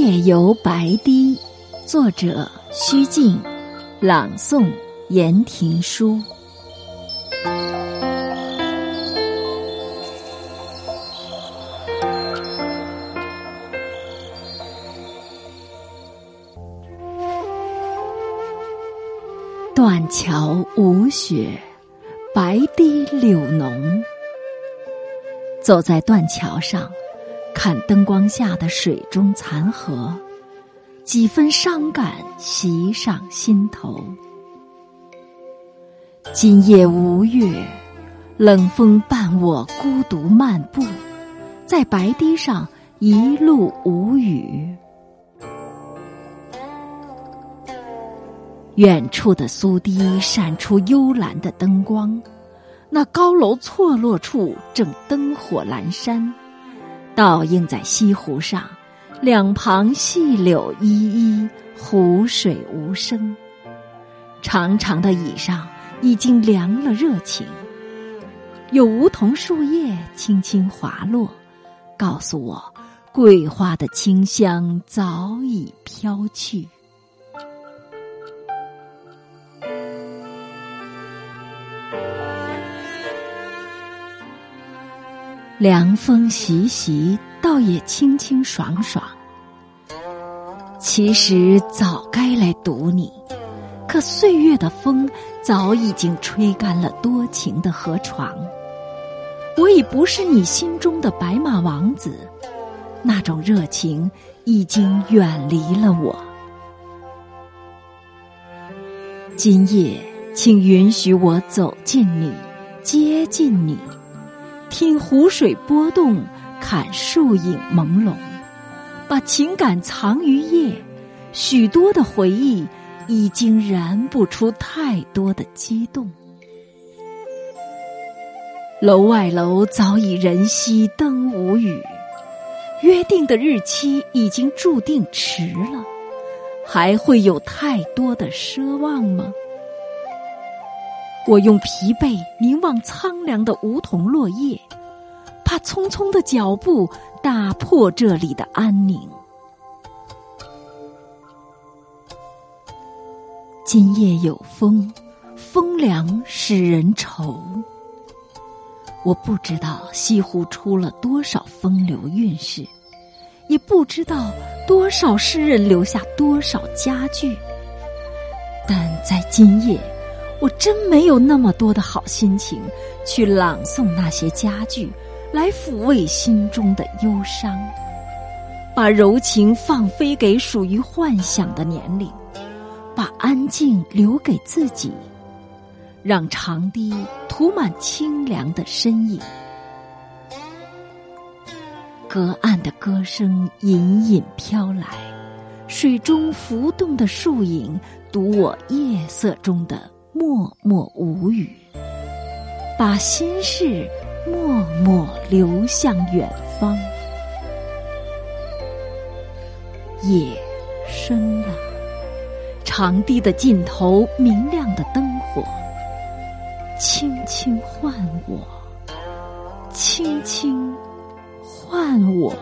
夜游白堤，作者虚静，朗诵言庭书。断桥无雪，白堤柳浓。走在断桥上。看灯光下的水中残荷，几分伤感袭上心头。今夜无月，冷风伴我孤独漫步，在白堤上一路无语。远处的苏堤闪出幽蓝的灯光，那高楼错落处正灯火阑珊。倒映在西湖上，两旁细柳依依，湖水无声。长长的椅上已经凉了热情，有梧桐树叶轻轻滑落，告诉我桂花的清香早已飘去。凉风习习，倒也清清爽爽。其实早该来堵你，可岁月的风早已经吹干了多情的河床。我已不是你心中的白马王子，那种热情已经远离了我。今夜，请允许我走近你，接近你。听湖水波动，看树影朦胧，把情感藏于夜。许多的回忆已经燃不出太多的激动。楼外楼早已人稀灯无语，约定的日期已经注定迟了，还会有太多的奢望吗？我用疲惫凝望苍凉的梧桐落叶，怕匆匆的脚步打破这里的安宁。今夜有风，风凉使人愁。我不知道西湖出了多少风流韵事，也不知道多少诗人留下多少佳句，但在今夜。我真没有那么多的好心情去朗诵那些佳句，来抚慰心中的忧伤，把柔情放飞给属于幻想的年龄，把安静留给自己，让长堤涂满清凉的身影。隔岸的歌声隐隐飘来，水中浮动的树影读我夜色中的。默默无语，把心事默默流向远方。夜深了，长堤的尽头明亮的灯火，轻轻唤我，轻轻唤我。